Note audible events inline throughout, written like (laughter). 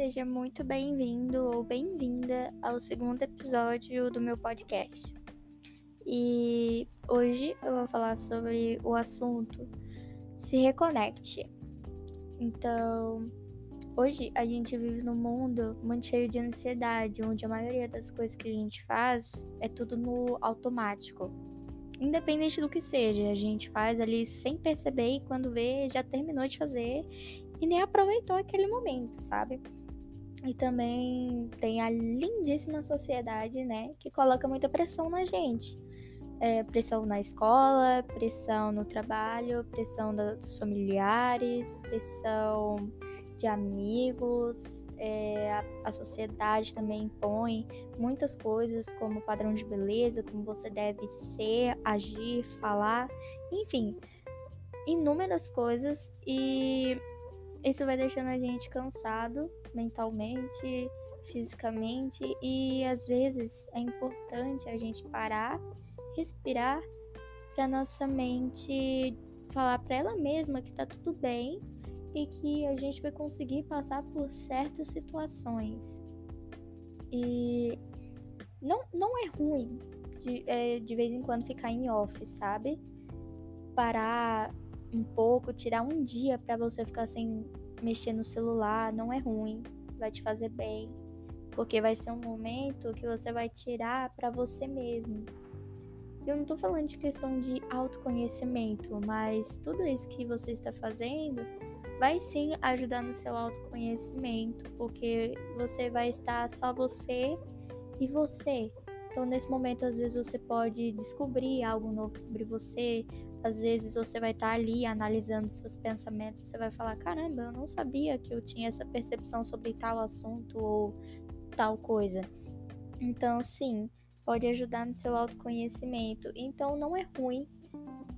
seja muito bem-vindo ou bem-vinda ao segundo episódio do meu podcast. E hoje eu vou falar sobre o assunto se reconecte. Então, hoje a gente vive num mundo muito cheio de ansiedade, onde a maioria das coisas que a gente faz é tudo no automático. Independente do que seja, a gente faz ali sem perceber e quando vê já terminou de fazer e nem aproveitou aquele momento, sabe? E também tem a lindíssima sociedade, né, que coloca muita pressão na gente. É, pressão na escola, pressão no trabalho, pressão da, dos familiares, pressão de amigos, é, a, a, sociedade também impõe muitas coisas, como padrão de beleza, como você deve ser, agir, falar, enfim, inúmeras coisas. E isso vai deixando a gente cansado mentalmente, fisicamente e às vezes é importante a gente parar, respirar para nossa mente falar para ela mesma que tá tudo bem e que a gente vai conseguir passar por certas situações. E não, não é ruim de, é, de vez em quando ficar em off, sabe? Parar um pouco, tirar um dia para você ficar sem mexer no celular, não é ruim, vai te fazer bem, porque vai ser um momento que você vai tirar para você mesmo. Eu não tô falando de questão de autoconhecimento, mas tudo isso que você está fazendo vai sim ajudar no seu autoconhecimento, porque você vai estar só você e você. Então, nesse momento, às vezes você pode descobrir algo novo sobre você, às vezes você vai estar tá ali analisando seus pensamentos, você vai falar: caramba, eu não sabia que eu tinha essa percepção sobre tal assunto ou tal coisa. Então, sim, pode ajudar no seu autoconhecimento. Então, não é ruim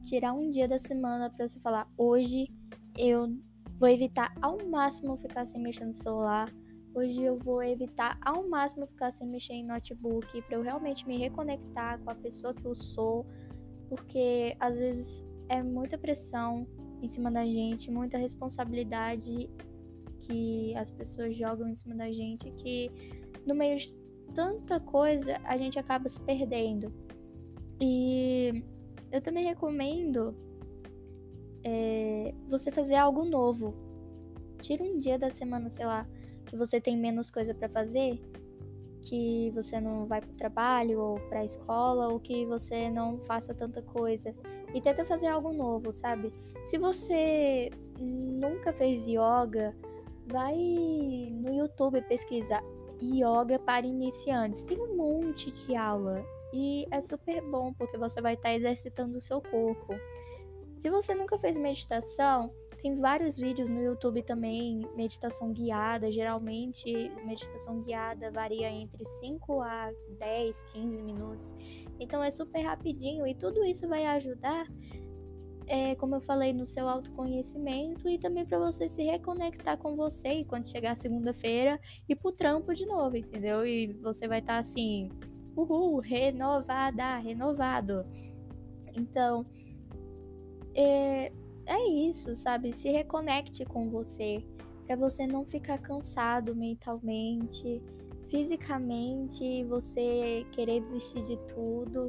tirar um dia da semana para você falar: hoje eu vou evitar ao máximo ficar sem mexer no celular. Hoje eu vou evitar ao máximo ficar sem mexer em notebook para eu realmente me reconectar com a pessoa que eu sou porque às vezes é muita pressão em cima da gente, muita responsabilidade que as pessoas jogam em cima da gente que no meio de tanta coisa a gente acaba se perdendo. E eu também recomendo é, você fazer algo novo. Tira um dia da semana, sei lá, que você tem menos coisa para fazer que você não vai para o trabalho ou para a escola ou que você não faça tanta coisa e tenta fazer algo novo, sabe? Se você nunca fez yoga, vai no YouTube pesquisar yoga para iniciantes. Tem um monte de aula e é super bom porque você vai estar exercitando o seu corpo. Se você nunca fez meditação, tem vários vídeos no YouTube também, meditação guiada. Geralmente, meditação guiada varia entre 5 a 10, 15 minutos. Então é super rapidinho e tudo isso vai ajudar, é, como eu falei, no seu autoconhecimento e também para você se reconectar com você e quando chegar segunda-feira ir pro trampo de novo, entendeu? E você vai estar tá assim, uhul, renovada, renovado. Então, é, é isso, sabe? Se reconecte com você, para você não ficar cansado mentalmente, fisicamente, você querer desistir de tudo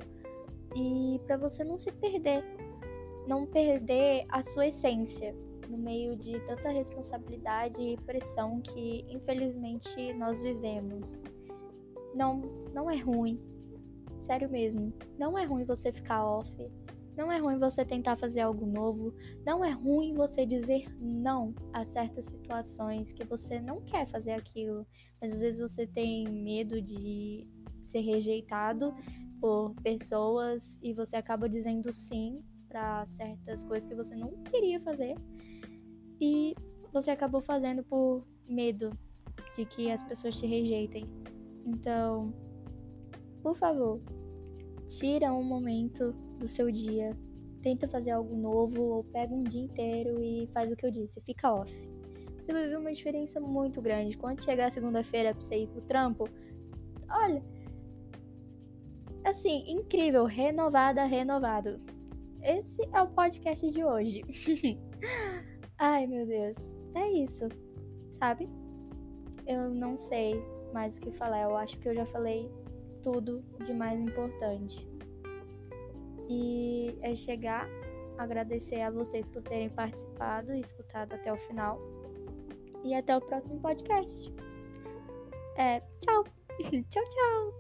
e para você não se perder, não perder a sua essência no meio de tanta responsabilidade e pressão que infelizmente nós vivemos. Não, não é ruim. Sério mesmo, não é ruim você ficar off não é ruim você tentar fazer algo novo. Não é ruim você dizer não a certas situações que você não quer fazer aquilo. Mas às vezes você tem medo de ser rejeitado por pessoas e você acaba dizendo sim para certas coisas que você não queria fazer. E você acabou fazendo por medo de que as pessoas te rejeitem. Então, por favor, tira um momento do seu dia, tenta fazer algo novo ou pega um dia inteiro e faz o que eu disse, fica off. Você vai ver uma diferença muito grande. Quando chegar segunda-feira pra você ir pro trampo, olha, assim, incrível, renovada, renovado. Esse é o podcast de hoje. (laughs) Ai, meu Deus. É isso, sabe? eu não sei mais o que falar. Eu acho que eu já falei tudo de mais importante. E é chegar, agradecer a vocês por terem participado e escutado até o final. E até o próximo podcast. É, tchau. (laughs) tchau, tchau.